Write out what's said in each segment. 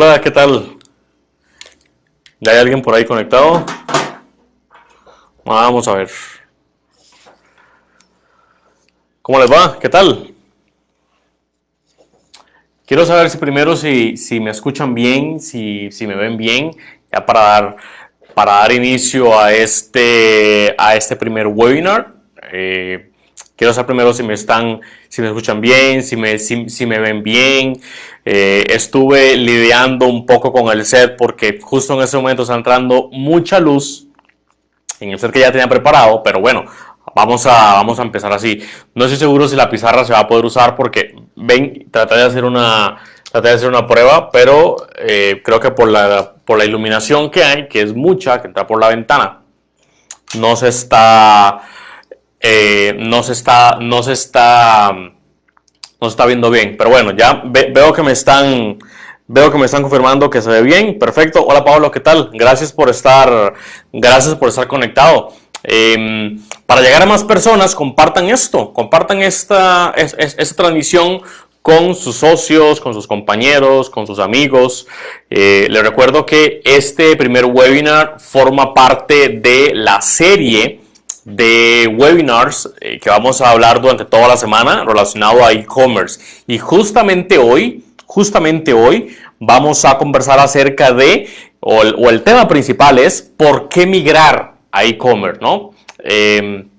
Hola, ¿qué tal? ¿Ya hay alguien por ahí conectado? Vamos a ver. ¿Cómo les va? ¿Qué tal? Quiero saber si primero si, si me escuchan bien, si, si, me ven bien, ya para dar, para dar inicio a este, a este primer webinar. Eh, quiero saber primero si me están, si me escuchan bien, si me, si, si me ven bien, eh, estuve lidiando un poco con el set porque justo en ese momento está entrando mucha luz en el set que ya tenía preparado, pero bueno, vamos a, vamos a empezar así. No estoy seguro si la pizarra se va a poder usar porque, ven, traté de hacer una, traté de hacer una prueba, pero eh, creo que por la, por la iluminación que hay, que es mucha, que entra por la ventana, no se está, eh, no se está, no se está no se está viendo bien. Pero bueno, ya veo que me están veo que me están confirmando que se ve bien. Perfecto. Hola Pablo, ¿qué tal? Gracias por estar, gracias por estar conectado. Em, para llegar a más personas, compartan esto, compartan esta, esta transmisión con sus socios, con sus compañeros, con sus amigos. Eh, les recuerdo que este primer webinar forma parte de la serie de webinars eh, que vamos a hablar durante toda la semana relacionado a e-commerce. Y justamente hoy, justamente hoy, vamos a conversar acerca de, o el, tema principal es, ¿por qué migrar a e-commerce? ¿no? Em,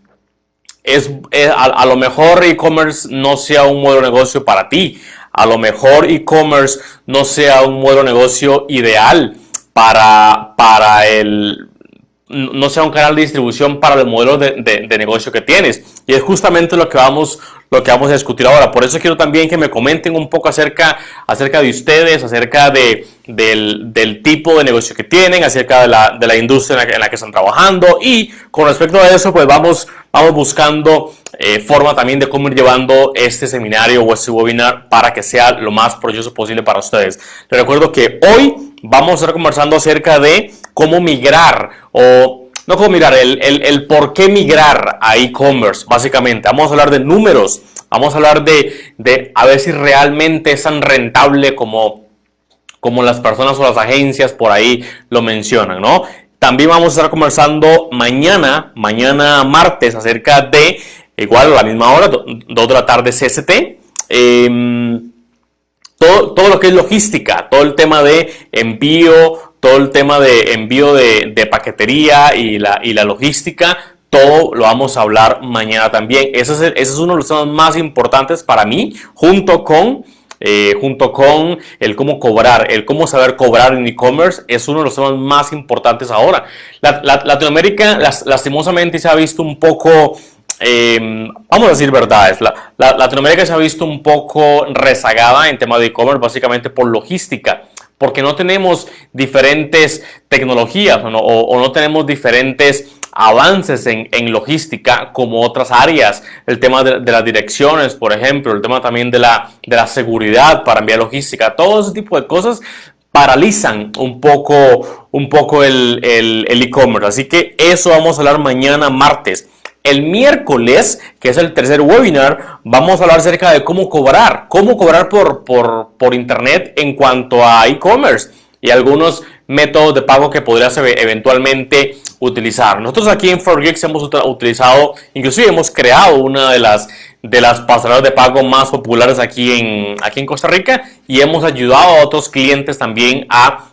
es, eh, a, lo mejor e-commerce no sea un modelo de negocio para ti. A lo mejor e-commerce no sea un modelo de negocio ideal para, para el, no sea un canal de distribución para el modelo de, de, negocio que tienes. Y es justamente lo que, vamos, lo que vamos a discutir ahora. Por eso quiero también que me comenten un poco acerca, acerca de ustedes, acerca de, del, tipo de negocio que tienen, acerca de la, de la industria en la, que están trabajando. Y con respecto a eso, pues vamos, vamos buscando eh, forma también de cómo ir llevando este seminario o este webinar para que sea lo más provechoso posible para ustedes. Les recuerdo que hoy vamos a estar conversando acerca de cómo migrar o no cómo migrar, el, el, el por qué migrar a e-commerce, básicamente. Vamos a hablar de números, Vamos a hablar de, de a ver si realmente es tan rentable como, como las personas o las agencias por ahí lo mencionan, ¿no? También vamos a estar conversando mañana, mañana martes, acerca de, igual a la misma hora, 2 de la tarde CST, em, todo, todo, lo que es logística, todo el tema de envío, todo el tema de envío de, paquetería y la, y la logística, todo lo vamos a hablar mañana también. Ese es, ese es uno de los temas más importantes para mí, junto con eh, junto con el cómo cobrar, el cómo saber cobrar en e-commerce, es uno de los temas más importantes ahora. La, Latinoamérica lastimosamente se ha visto un poco, em, vamos a decir verdades, la, Latinoamérica se ha visto un poco rezagada en tema de e-commerce básicamente por logística porque no tenemos diferentes tecnologías o no tenemos diferentes avances en, logística como otras áreas, el tema de, las direcciones, por ejemplo, el tema también de la, de la seguridad para enviar logística, todo ese tipo de cosas paralizan un poco, un poco el e-commerce. Así que eso vamos a hablar mañana martes. El miércoles, que es el tercer webinar, vamos a hablar acerca de cómo cobrar, cómo cobrar por, por, por internet en cuanto a e-commerce y algunos métodos de pago que podrías eventualmente utilizar. Nosotros aquí en ForGeeks hemos utilizado, inclusive hemos creado una de las, de las pasarelas de pago más populares aquí en, aquí en Costa Rica y hemos ayudado a otros clientes también a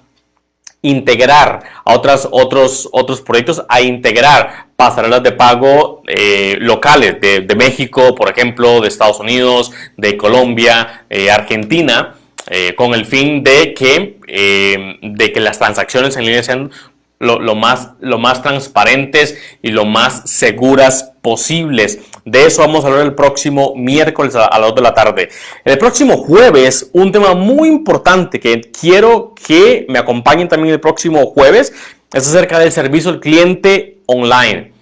integrar a otras, otros, otros proyectos, a integrar pasarelas de pago eh, locales de, México, por ejemplo, de Estados Unidos, de Colombia, eh, Argentina eh, con el fin de que, eh, de que las transacciones en línea sean lo, más, lo más transparentes y lo más seguras posibles. De eso vamos a hablar el próximo miércoles a, las 2 de la tarde. El próximo jueves, un tema muy importante que quiero que me acompañen también el próximo jueves, es acerca del servicio al cliente online.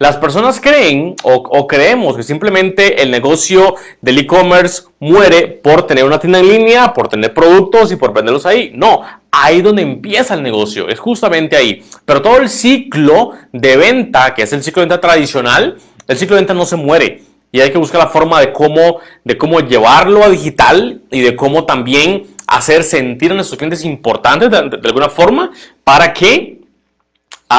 Las personas creen o, creemos que simplemente el negocio del e-commerce muere por tener una tienda en línea, por tener productos y por venderlos ahí. No, ahí donde empieza el negocio, es justamente ahí. Pero todo el ciclo de venta, que es el ciclo de venta tradicional, el ciclo de venta no se muere. Y hay que buscar la forma de cómo, de cómo llevarlo a digital y de cómo también hacer sentir a nuestros clientes importantes de alguna forma para que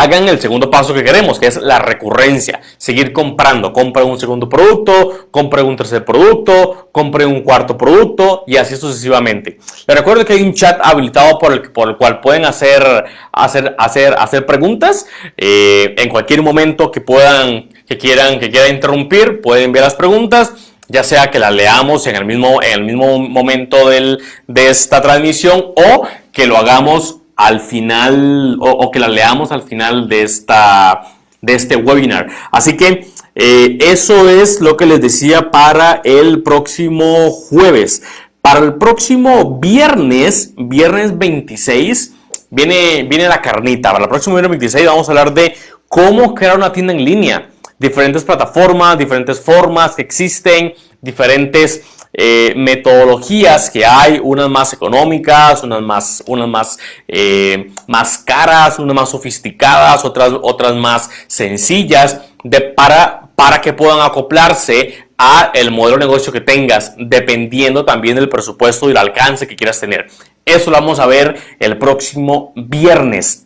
hagan el segundo paso que queremos, que es la recurrencia. Seguir comprando. Compre un segundo producto, compre un tercer producto, compre un cuarto producto y así sucesivamente. Les recuerdo que hay un chat habilitado por el, por el cual pueden hacer, hacer, hacer, hacer preguntas. Eh, en cualquier momento que puedan, que quieran, que quieran interrumpir, pueden enviar las preguntas ya sea que las leamos en el mismo, en el mismo momento del, de esta transmisión o que lo hagamos al final o, que la leamos al final de, esta, de este webinar. Así que eh, eso es lo que les decía para el próximo jueves. Para el próximo viernes, viernes 26, viene, viene la carnita. Para el próximo viernes 26 vamos a hablar de cómo crear una tienda en línea. Diferentes plataformas, diferentes formas que existen, diferentes eh, metodologías que hay, unas más económicas, unas más, unas más, eh, más caras, unas más sofisticadas, otras, otras más sencillas, de, para, para que puedan acoplarse a el modelo de negocio que tengas, dependiendo también del presupuesto y el alcance que quieras tener. Eso lo vamos a ver el próximo viernes.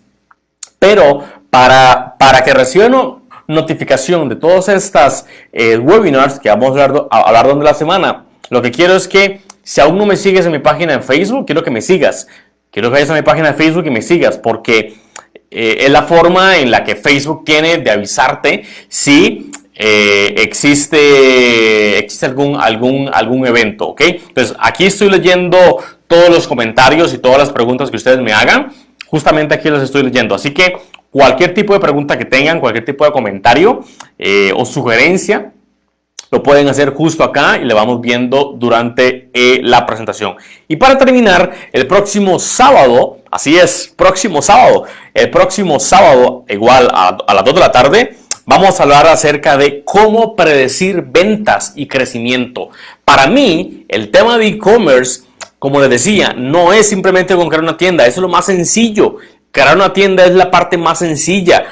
Pero para, para que reciban notificación de todas estas eh, webinars que vamos a hablar, a hablar durante la semana, lo que quiero es que si aún no me sigues en mi página de Facebook, quiero que me sigas. Quiero que vayas a mi página de Facebook y me sigas porque eh, es la forma en la que Facebook tiene de avisarte si eh, existe, existe algún, algún, algún evento, ¿ok? Entonces, aquí estoy leyendo todos los comentarios y todas las preguntas que ustedes me hagan. Justamente aquí los estoy leyendo. Así que cualquier tipo de pregunta que tengan, cualquier tipo de comentario eh, o sugerencia, lo pueden hacer justo acá y le vamos viendo durante eh, la presentación. Y para terminar, el próximo sábado, así es, próximo sábado, el próximo sábado, igual a, las 2 de la tarde, vamos a hablar acerca de cómo predecir ventas y crecimiento. Para mí, el tema de e-commerce, como les decía, no es simplemente con crear una tienda, eso es lo más sencillo. Crear una tienda es la parte más sencilla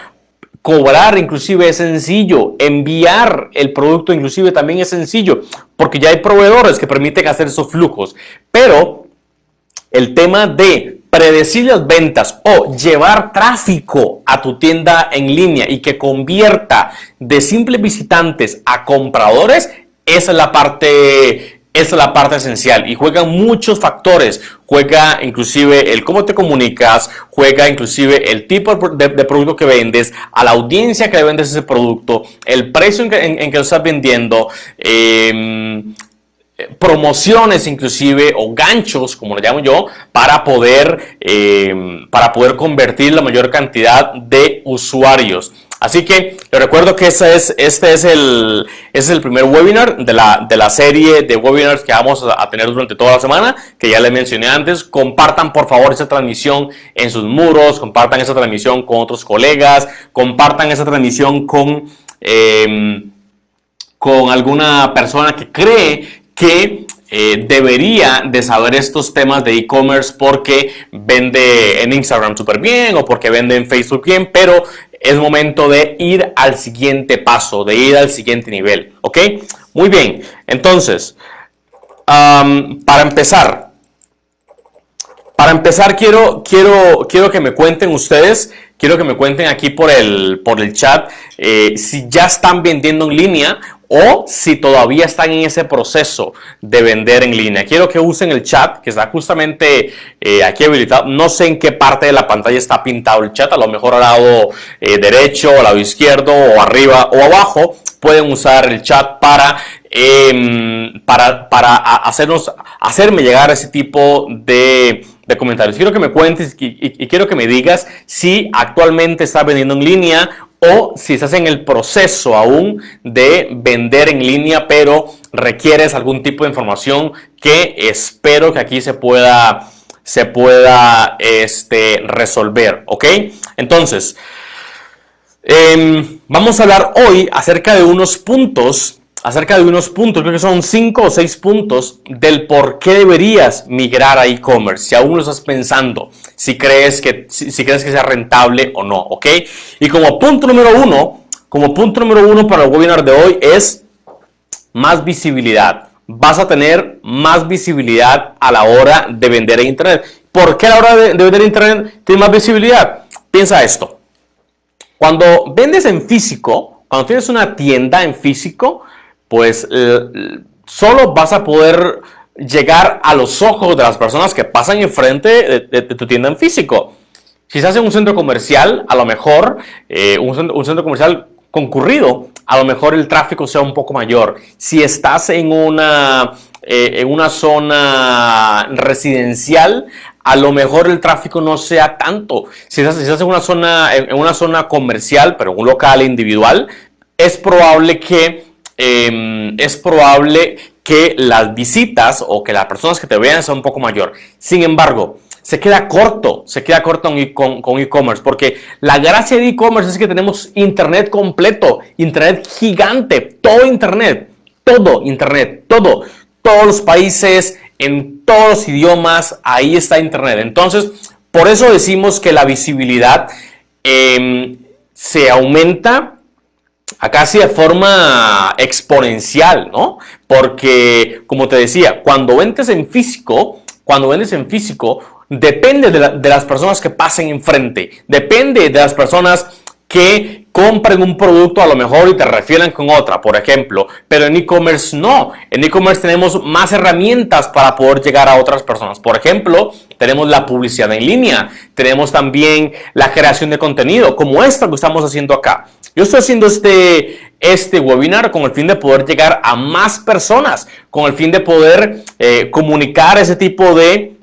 Cobrar inclusive es sencillo, enviar el producto inclusive también es sencillo, porque ya hay proveedores que permiten hacer esos flujos. Pero el tema de predecir las ventas o llevar tráfico a tu tienda en línea y que convierta de simples visitantes a compradores, es la parte esa es la parte esencial y juegan muchos factores. Juega inclusive el cómo te comunicas, juega inclusive el tipo de, producto que vendes, a la audiencia que le vendes ese producto, el precio en que, lo estás vendiendo, em, promociones inclusive o ganchos, como lo llamo yo, para poder, em, para poder convertir la mayor cantidad de usuarios. Así que les recuerdo que este es, este es, el, es el primer webinar de la, de la serie de webinars que vamos a tener durante toda la semana, que ya les mencioné antes. Compartan por favor esa transmisión en sus muros, compartan esa transmisión con otros colegas, compartan esa transmisión con, em, con alguna persona que cree que eh, debería de saber estos temas de e-commerce porque vende en Instagram súper bien o porque vende en Facebook bien, pero es momento de ir al siguiente paso, de ir al siguiente nivel. ¿Ok? Muy bien. Entonces, para empezar, para empezar quiero, quiero, quiero que me cuenten ustedes, quiero que me cuenten aquí por el, por el chat eh, si ya están vendiendo en línea o si todavía están en ese proceso de vender en línea. Quiero que usen el chat que está justamente eh, aquí habilitado. No sé en qué parte de la pantalla está pintado el chat, a lo mejor al lado eh, derecho, al lado izquierdo, o arriba o abajo. Pueden usar el chat para, em, para, para hacernos, hacerme llegar ese tipo de, comentarios. Quiero que me cuentes y, y, quiero que me digas si actualmente estás vendiendo en línea o si estás en el proceso aún de vender en línea, pero requieres algún tipo de información que espero que aquí se pueda, se pueda este, resolver, ¿ok? Entonces, em, vamos a hablar hoy acerca de unos puntos acerca de unos puntos, creo que son cinco o seis puntos del por qué deberías migrar a e-commerce, si aún lo estás pensando, si crees que, si, crees que sea rentable o no, ¿ok? Y como punto número uno, como punto número uno para el webinar de hoy es más visibilidad. Vas a tener más visibilidad a la hora de vender en Internet. ¿Por qué a la hora de, de vender en Internet tienes más visibilidad? Piensa esto. Cuando vendes en físico, cuando tienes una tienda en físico, pues eh, solo vas a poder llegar a los ojos de las personas que pasan enfrente de, tu tienda en físico. Si estás en un centro comercial, a lo mejor eh, un, centro, comercial concurrido, a lo mejor el tráfico sea un poco mayor. Si estás en una, eh, en una zona residencial, a lo mejor el tráfico no sea tanto. Si estás, en, una zona, en una zona comercial, pero un local individual, es probable que Em, es probable que las visitas o que las personas que te vean sean un poco mayor. Sin embargo, se queda corto, se queda corto con e-commerce, porque la gracia de e-commerce es que tenemos internet completo, internet gigante, todo internet, todo internet, todo, todos los países, en todos los idiomas, ahí está internet. Entonces, por eso decimos que la visibilidad em, se aumenta casi de forma exponencial, ¿no? Porque, como te decía, cuando vendes en físico, cuando vendes en físico, depende de, las personas que pasen enfrente, depende de las personas que compren un producto a lo mejor y te refieren con otra, por ejemplo, pero en e-commerce no. En e-commerce tenemos más herramientas para poder llegar a otras personas. Por ejemplo, tenemos la publicidad en línea, tenemos también la creación de contenido, como esta que estamos haciendo acá. Yo estoy haciendo este, este webinar con el fin de poder llegar a más personas, con el fin de poder eh, comunicar ese tipo de,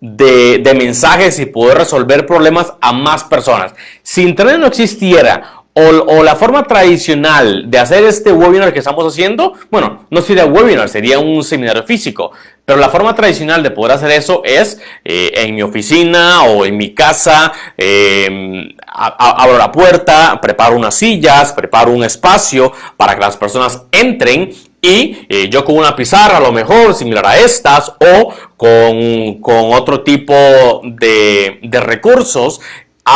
de, mensajes y poder resolver problemas a más personas. Si Internet no existiera o, la forma tradicional de hacer este webinar que estamos haciendo, bueno, no sería webinar, sería un seminario físico. Pero la forma tradicional de poder hacer eso es eh, en mi oficina o en mi casa, em, abro la puerta, preparo unas sillas, preparo un espacio para que las personas entren y eh, yo con una pizarra a lo mejor similar a estas o con, otro tipo de, de recursos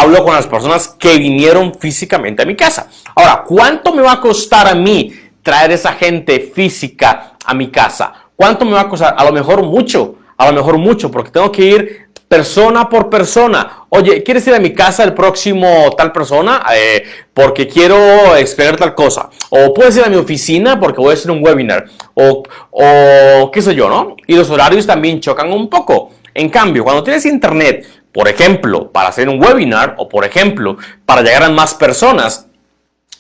hablo con las personas que vinieron físicamente a mi casa. Ahora, ¿cuánto me va a costar a mí traer esa gente física a mi casa? ¿Cuánto me va a costar? A lo mejor mucho, a lo mejor mucho, porque tengo que ir persona por persona. Oye, ¿quieres ir a mi casa el próximo tal persona? Eh, porque quiero explicar tal cosa. O puedes ir a mi oficina porque voy a hacer un webinar. O, o qué sé yo, ¿no? Y los horarios también chocan un poco. En cambio, cuando tienes internet, por ejemplo, para hacer un webinar o por ejemplo, para llegar a más personas,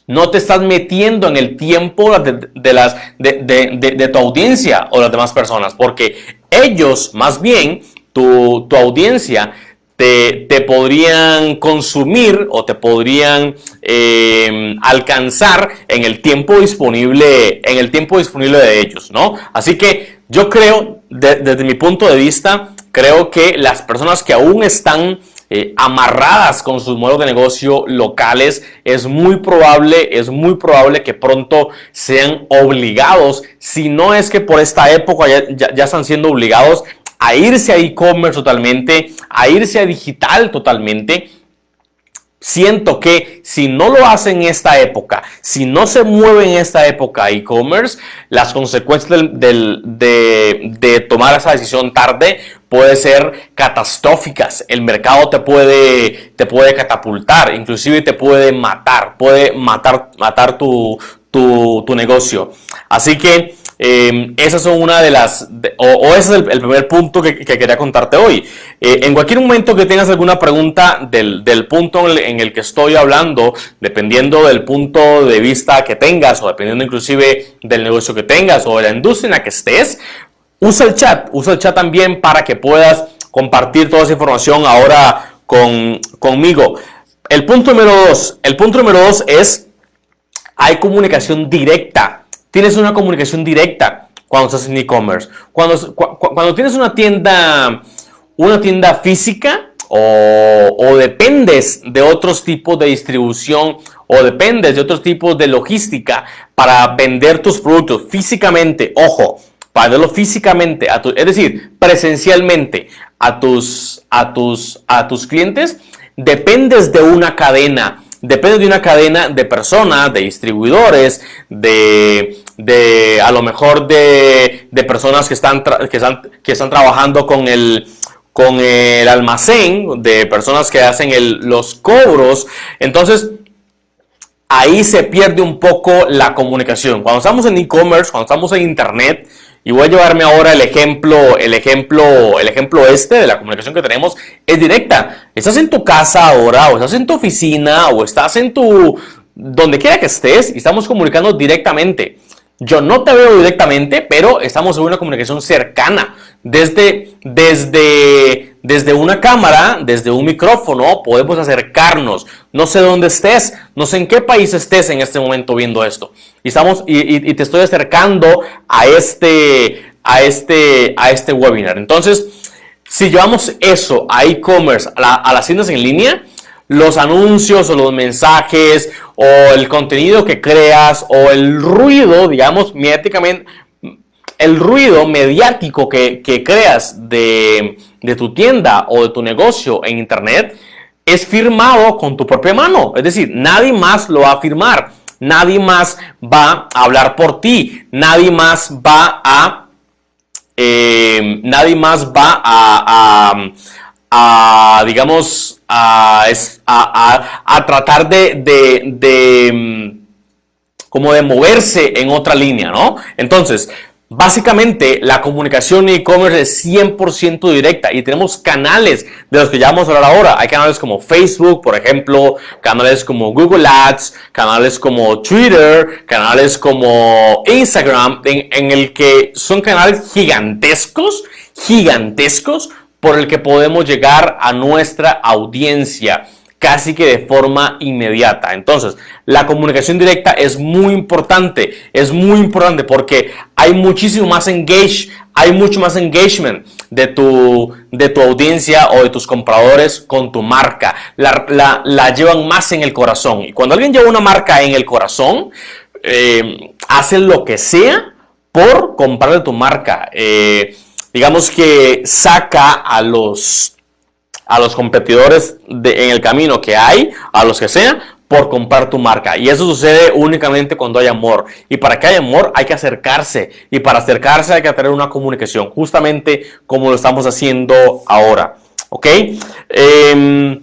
no te estás metiendo en el tiempo de, las, de, tu audiencia o las demás personas, porque ellos, más bien, tu, audiencia, te, podrían consumir o te podrían eh, alcanzar en el tiempo disponible, en el tiempo disponible de ellos, ¿no? Así que yo creo, desde mi punto de vista, creo que las personas que aún están eh, amarradas con sus modelos de negocio locales, es muy probable, es muy probable que pronto sean obligados, si no es que por esta época ya, están siendo obligados a irse a e-commerce totalmente, a irse a digital totalmente, siento que si no lo hacen en esta época, si no se mueve en esta época e-commerce, las consecuencias de, tomar esa decisión tarde puede ser catastróficas. El mercado te puede, te puede catapultar, inclusive te puede matar, puede matar, matar tu, tu negocio. Así que eh, esas son una de las, o, ese es el, primer punto que, quería contarte hoy. Eh, en cualquier momento que tengas alguna pregunta del, punto en el, que estoy hablando, dependiendo del punto de vista que tengas, o dependiendo inclusive del negocio que tengas, o de la industria en la que estés, usa el chat, usa el chat también para que puedas compartir toda esa información ahora con, conmigo. El punto número dos, el punto número dos es, hay comunicación directa tienes una comunicación directa cuando estás en e-commerce. Cuando, cuando tienes una tienda, una tienda física o, dependes de otros tipos de distribución o dependes de otros tipos de logística para vender tus productos físicamente, ojo, para verlo físicamente, a es decir, presencialmente a tus, a, tus, a tus clientes, dependes de una cadena depende de una cadena de personas, de distribuidores, de, de a lo mejor de, de personas que están, que, están, que están trabajando con el, con el almacén, de personas que hacen el, los cobros. Entonces, ahí se pierde un poco la comunicación. Cuando estamos en e-commerce, cuando estamos en internet, y voy a llevarme ahora el ejemplo, el ejemplo, el ejemplo este de la comunicación que tenemos es directa. Estás en tu casa ahora, o estás en tu oficina, o estás en tu donde quiera que estés, y estamos comunicando directamente. Yo no te veo directamente, pero estamos en una comunicación cercana. Desde, desde, desde una cámara, desde un micrófono, podemos acercarnos. No sé dónde estés, no sé en qué país estés en este momento viendo esto. Y, estamos, y, te estoy acercando a este, a, este, a este webinar. Entonces, si llevamos eso a e-commerce, a, a las tiendas en línea, los anuncios o los mensajes o el contenido que creas o el ruido, digamos, mediáticamente, el ruido mediático que, creas de, de, tu tienda o de tu negocio en Internet es firmado con tu propia mano. Es decir, nadie más lo va a firmar. Nadie más va a hablar por ti. Nadie más va a... Eh, nadie más va a digamos, a, tratar de, de, mm, como de moverse en otra línea, ¿no? Entonces, Básicamente, la comunicación e-commerce es 100% directa y tenemos canales de los que ya vamos a hablar ahora. Hay canales como Facebook, por ejemplo, canales como Google Ads, canales como Twitter, canales como Instagram, en, en el que son canales gigantescos, gigantescos, por el que podemos llegar a nuestra audiencia casi que de forma inmediata. Entonces, la comunicación directa es muy importante, es muy importante porque hay muchísimo más engage, hay mucho más engagement de tu, de tu audiencia o de tus compradores con tu marca. La, llevan más en el corazón. Y cuando alguien lleva una marca en el corazón, eh, hace lo que sea por comprarle tu marca. Eh, digamos que saca a los a los competidores en el camino que hay, a los que sean, por comprar tu marca. Y eso sucede únicamente cuando hay amor. Y para que haya amor hay que acercarse. Y para acercarse hay que tener una comunicación, justamente como lo estamos haciendo ahora. ¿Ok? Em,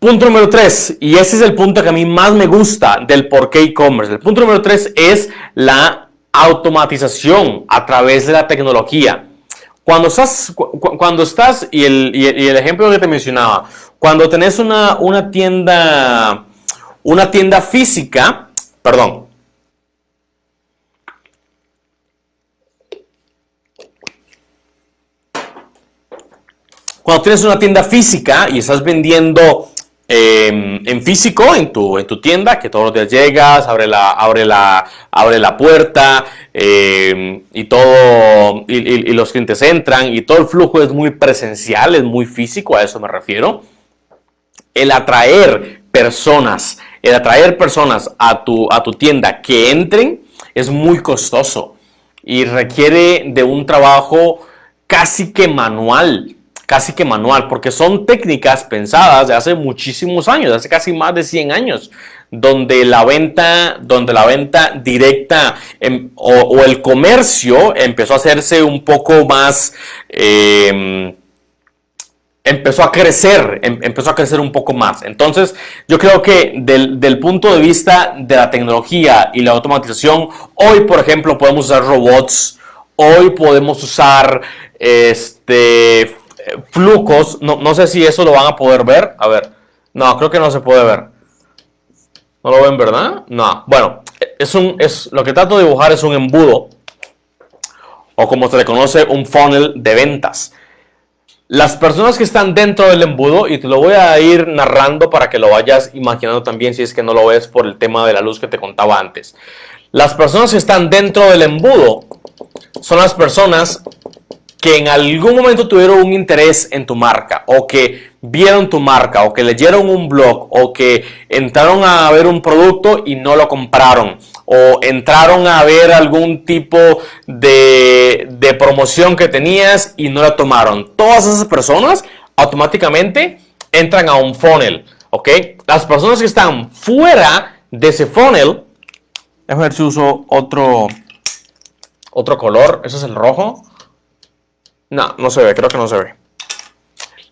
punto número 3, y ese es el punto que a mí más me gusta del por qué e-commerce. El punto número 3 es la automatización a través de la tecnología. Cuando estás, cuando estás y, el, y el ejemplo que te mencionaba, cuando tenés una, una tienda, una tienda física, perdón, cuando tienes una tienda física y estás vendiendo em, en físico en tu, en tu tienda, que todos los días llegas, abre la, abre la, abre la puerta em, y todo, y, y, los clientes entran y todo el flujo es muy presencial, es muy físico, a eso me refiero. El atraer personas, el atraer personas a tu, a tu tienda que entren es muy costoso y requiere de un trabajo casi que manual, casi que manual, porque son técnicas pensadas de hace muchísimos años, hace casi más de 100 años, donde la venta, donde la venta directa em, o, el comercio empezó a hacerse un poco más... Em, empezó a crecer, em, empezó a crecer un poco más. Entonces, yo creo que del, punto de vista de la tecnología y la automatización, hoy, por ejemplo, podemos usar robots, hoy podemos usar este, flujos, no, no sé si eso lo van a poder ver, a ver, no, creo que no se puede ver. ¿No lo ven, verdad? No. Bueno, es un, es, lo que trato de dibujar es un embudo, o como se le conoce, un funnel de ventas. Las personas que están dentro del embudo, y te lo voy a ir narrando para que lo vayas imaginando también si es que no lo ves por el tema de la luz que te contaba antes. Las personas que están dentro del embudo son las personas que en algún momento tuvieron un interés en tu marca o que vieron tu marca o que leyeron un blog o que entraron a ver un producto y no lo compraron o entraron a ver algún tipo de, promoción que tenías y no la tomaron. Todas esas personas automáticamente entran a un funnel, ¿ok? Las personas que están fuera de ese funnel, déjame ver si uso otro, otro color, ese es el rojo. No, no se ve, creo que no se ve.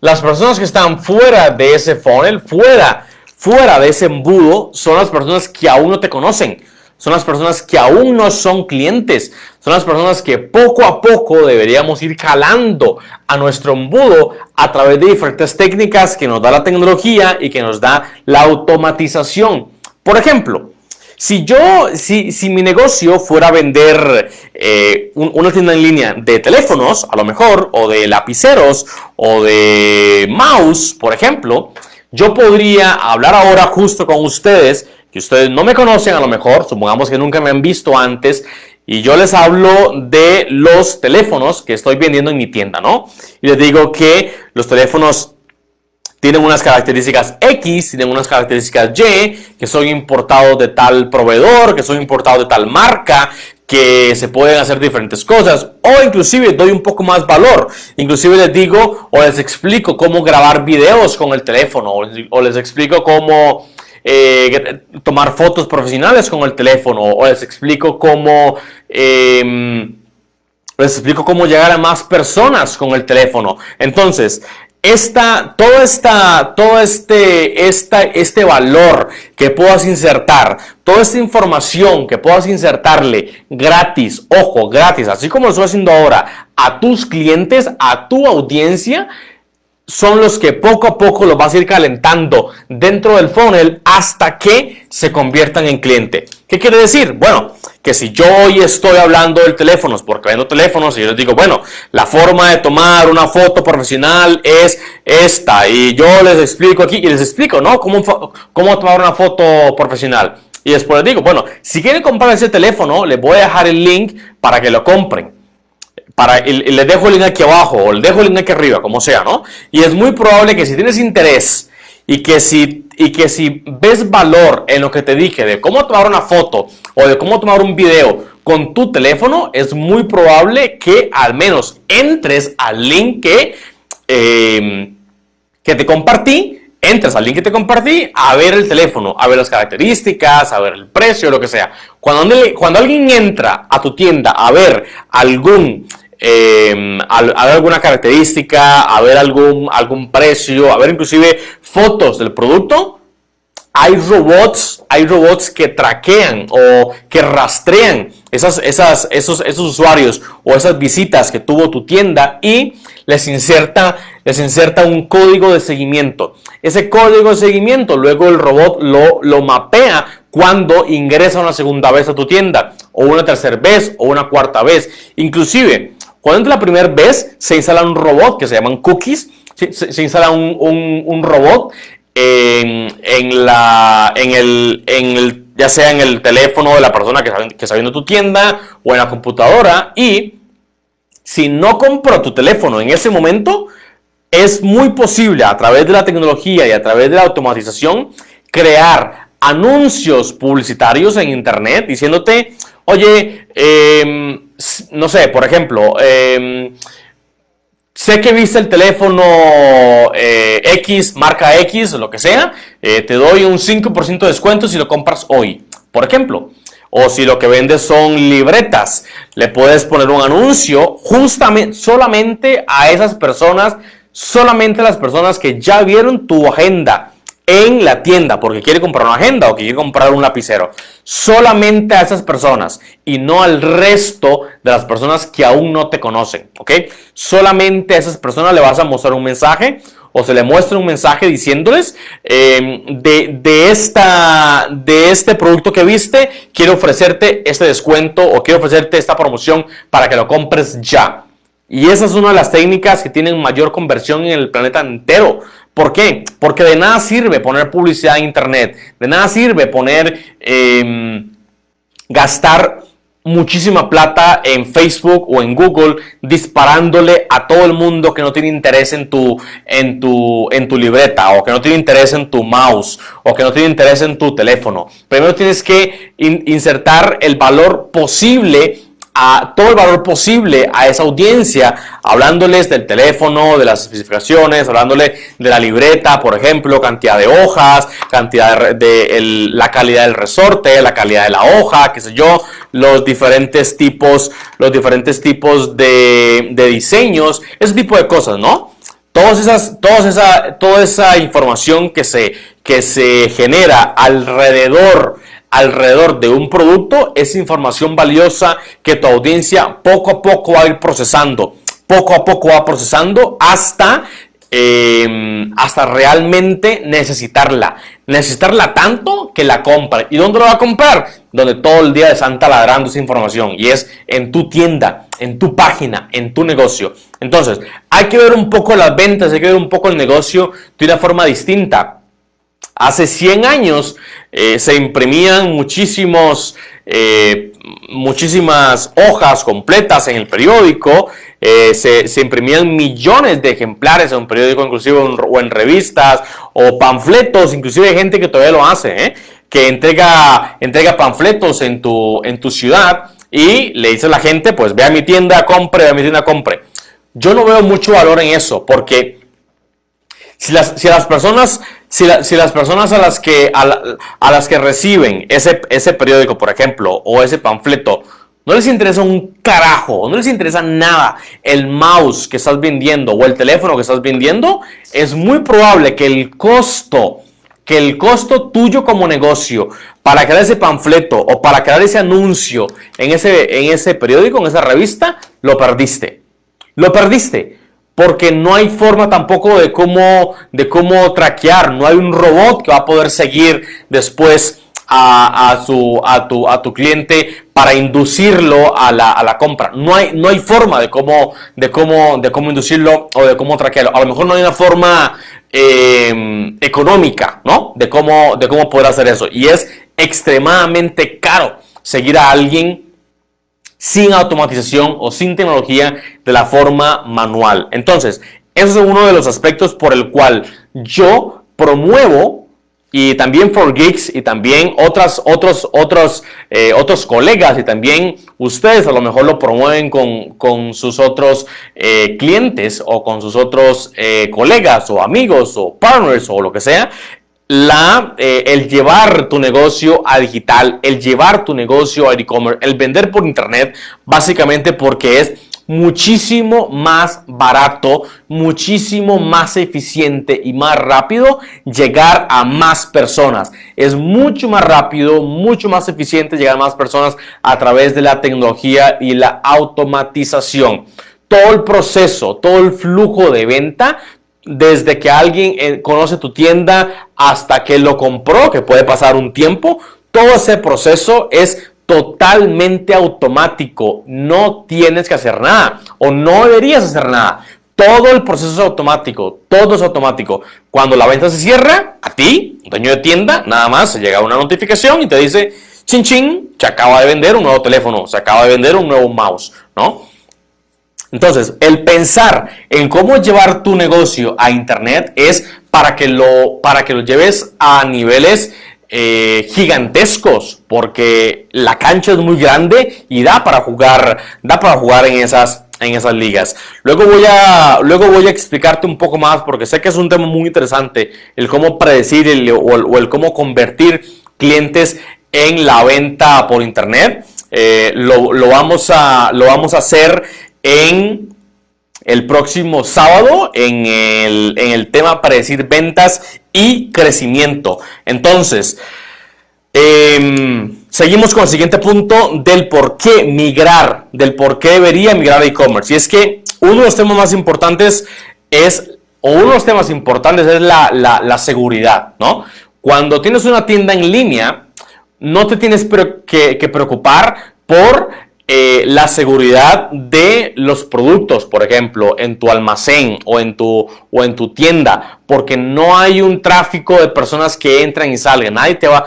Las personas que están fuera de ese funnel, fuera, fuera de ese embudo, son las personas que aún no te conocen son las personas que aún no son clientes, son las personas que poco a poco deberíamos ir calando a nuestro embudo a través de diferentes técnicas que nos da la tecnología y que nos da la automatización. Por ejemplo, si yo, si, si mi negocio fuera a vender eh, una tienda en línea de teléfonos, a lo mejor, o de lapiceros, o de mouse, por ejemplo, yo podría hablar ahora justo con ustedes que ustedes no me conocen a lo mejor, supongamos que nunca me han visto antes, y yo les hablo de los teléfonos que estoy vendiendo en mi tienda, ¿no? Y les digo que los teléfonos tienen unas características X, tienen unas características Y, que son importados de tal proveedor, que son importados de tal marca, que se pueden hacer diferentes cosas o inclusive doy un poco más valor. Inclusive les digo o les explico cómo grabar videos con el teléfono o les explico cómo eh, tomar fotos profesionales con el teléfono o les explico cómo... Em, les explico cómo llegar a más personas con el teléfono. Entonces, esta, todo, esta, todo este, esta, este valor que puedas insertar, toda esta información que puedas insertarle gratis, ojo, gratis, así como lo estoy haciendo ahora, a tus clientes, a tu audiencia, son los que poco a poco los vas a ir calentando dentro del funnel hasta que se conviertan en cliente. ¿Qué quiere decir? Bueno, que si yo hoy estoy hablando del teléfonos, porque vendo teléfonos y yo les digo, bueno, la forma de tomar una foto profesional es esta y yo les explico aquí y les explico, ¿no? Cómo, cómo tomar una foto profesional. Y después les digo, bueno, si quieren comprar ese teléfono, les voy a dejar el link para que lo compren para, le dejo el link aquí abajo o le dejo el link aquí arriba, como sea, ¿no? Y es muy probable que si tienes interés y que si, y que si ves valor en lo que te dije de cómo tomar una foto o de cómo tomar un video con tu teléfono, es muy probable que al menos entres al link que em, que te compartí, entras al link que te compartí a ver el teléfono, a ver las características, a ver el precio, lo que sea. Cuando, cuando alguien entra a tu tienda a ver algún, eh, a, ver alguna característica, a ver algún, algún precio, a ver inclusive fotos del producto, hay robots, hay robots que traquean o que rastrean esas, esas, esos, esos usuarios o esas visitas que tuvo tu tienda y les inserta, les inserta un código de seguimiento. Ese código de seguimiento luego el robot lo, lo mapea cuando ingresa una segunda vez a tu tienda o una tercera vez o una cuarta vez. Inclusive, cuando la primera vez se instala un robot que se llaman cookies. Se, instala un, un, robot en, la, en, el, en el, ya sea en el teléfono de la persona que está, que está viendo tu tienda o en la computadora y si no compró tu teléfono en ese momento, es muy posible a través de la tecnología y a través de la automatización crear anuncios publicitarios en internet diciéndote, oye, em, no sé, por ejemplo, eh, Sé que viste el teléfono eh, X, marca X, lo que sea, eh, te doy un 5% de descuento si lo compras hoy, por ejemplo. O si lo que vendes son libretas, le puedes poner un anuncio justamente solamente a esas personas, solamente a las personas que ya vieron tu agenda en la tienda porque quiere comprar una agenda o quiere comprar un lapicero. Solamente a esas personas y no al resto de las personas que aún no te conocen, ¿ok? Solamente a esas personas le vas a mostrar un mensaje o se le muestra un mensaje diciéndoles em, de, de, esta, de este producto que viste, quiero ofrecerte este descuento o quiero ofrecerte esta promoción para que lo compres ya. Y esa es una de las técnicas que tienen mayor conversión en el planeta entero. ¿Por qué? Porque de nada sirve poner publicidad en Internet, de nada sirve poner, em, gastar muchísima plata en Facebook o en Google disparándole a todo el mundo que no tiene interés en tu, en tu, en tu libreta o que no tiene interés en tu mouse o que no tiene interés en tu teléfono. Primero tienes que insertar el valor posible a todo el valor posible a esa audiencia, hablándoles del teléfono, de las especificaciones, hablándole de la libreta, por ejemplo, cantidad de hojas, cantidad de, la calidad del resorte, la calidad de la hoja, qué sé yo, los diferentes tipos, los diferentes tipos de, de diseños, ese tipo de cosas, ¿no? Todas esas, todas esa, toda esa información que se, que se genera alrededor alrededor de un producto es información valiosa que tu audiencia poco a poco va a ir procesando, poco a poco va procesando hasta, em, hasta realmente necesitarla. Necesitarla tanto que la compre. ¿Y dónde lo va a comprar? Donde todo el día de Santa ladrando esa información y es en tu tienda, en tu página, en tu negocio. Entonces, hay que ver un poco las ventas, hay que ver un poco el negocio de una forma distinta. Hace 100 años eh, se imprimían muchísimos, eh, muchísimas hojas completas en el periódico, eh, se, imprimían millones de ejemplares en un periódico, inclusive o en revistas o panfletos, inclusive hay gente que todavía lo hace, que entrega, entrega panfletos en tu, en tu ciudad y le dice a la gente, pues ve a mi tienda, compre, ve a mi tienda, compre. Yo no veo mucho valor en eso, porque si las, si las personas, si, las personas a las que, a, las que reciben ese, ese periódico, por ejemplo, o ese panfleto, no les interesa un carajo, no les interesa nada el mouse que estás vendiendo o el teléfono que estás vendiendo, es muy probable que el costo, que el costo tuyo como negocio para crear ese panfleto o para crear ese anuncio en ese, en ese periódico, en esa revista, lo perdiste. Lo perdiste porque no hay forma tampoco de cómo, de cómo traquear, no hay un robot que va a poder seguir después a, su, a, tu, a tu cliente para inducirlo a la, a la, compra. No hay, no hay forma de cómo, de, cómo, de cómo inducirlo o de cómo traquearlo. A lo mejor no hay una forma em, económica, ¿no? De cómo, de cómo poder hacer eso. Y es extremadamente caro seguir a alguien sin automatización o sin tecnología de la forma manual. Entonces, eso es uno de los aspectos por el cual yo promuevo y también For Geeks y también otras, otros, otros, eh, otros colegas y también ustedes a lo mejor lo promueven con, sus otros eh, clientes o con sus otros eh, colegas o amigos o partners o lo que sea. La, el llevar tu negocio a digital, el llevar tu negocio a e-commerce, el vender por internet, básicamente porque es muchísimo más barato, muchísimo más eficiente y más rápido llegar a más personas. Es mucho más rápido, mucho más eficiente llegar a más personas a través de la tecnología y la automatización. Todo el proceso, todo el flujo de venta, desde que alguien eh, conoce tu tienda hasta que lo compró, que puede pasar un tiempo, todo ese proceso es totalmente automático. No tienes que hacer nada o no deberías hacer nada. Todo el proceso es automático, todo es automático. Cuando la venta se cierra, a ti, dueño de tienda, nada más se llega una notificación y te dice, chin chin, se acaba de vender un nuevo teléfono, se acaba de vender un nuevo mouse, ¿no? Entonces, el pensar en cómo llevar tu negocio a internet es para que lo, para que lo lleves a niveles eh, gigantescos porque la cancha es muy grande y da para jugar, da para jugar en esas, en esas ligas. Luego voy, a, luego voy a explicarte un poco más porque sé que es un tema muy interesante el cómo predecir o, el, cómo convertir clientes en la venta por internet. Eh, lo, vamos a, lo vamos a hacer en el próximo sábado en el, en el tema para decir ventas y crecimiento. Entonces, em, seguimos con el siguiente punto del por qué migrar, del por qué debería migrar a e-commerce. Y es que uno de los temas más importantes es, o uno de los temas importantes es la, la, seguridad, ¿no? Cuando tienes una tienda en línea, no te tienes que, que preocupar por eh, la seguridad de los productos, por ejemplo, en tu almacén o en tu, o en tu tienda, porque no hay un tráfico de personas que entran y salen. Nadie te va.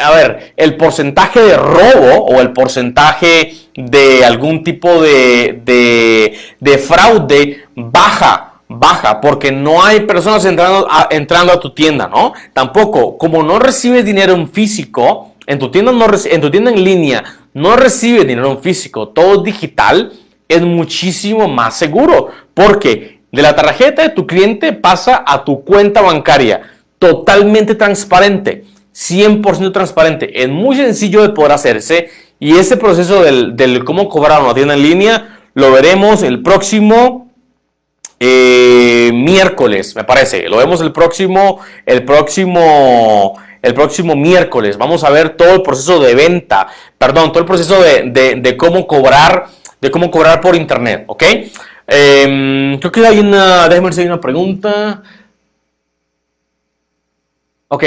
A ver, el porcentaje de robo o el porcentaje de algún tipo de, de, fraude baja baja porque no hay personas entrando a, entrando a tu tienda, ¿no? Tampoco, como no recibes dinero en físico, en tu tienda, en línea no recibe dinero en físico, todo digital, es muchísimo más seguro porque de la tarjeta de tu cliente pasa a tu cuenta bancaria, totalmente transparente, 100% transparente. Es muy sencillo de poder hacerse y ese proceso del, cómo cobrar una tienda en línea lo veremos el próximo eh, miércoles, me parece. Lo vemos el próximo, el próximo el próximo miércoles. Vamos a ver todo el proceso de venta, perdón, todo el proceso de, cómo cobrar, de cómo cobrar por internet, ¿ok? Em, creo que hay una, déjame ver si hay una pregunta. Ok,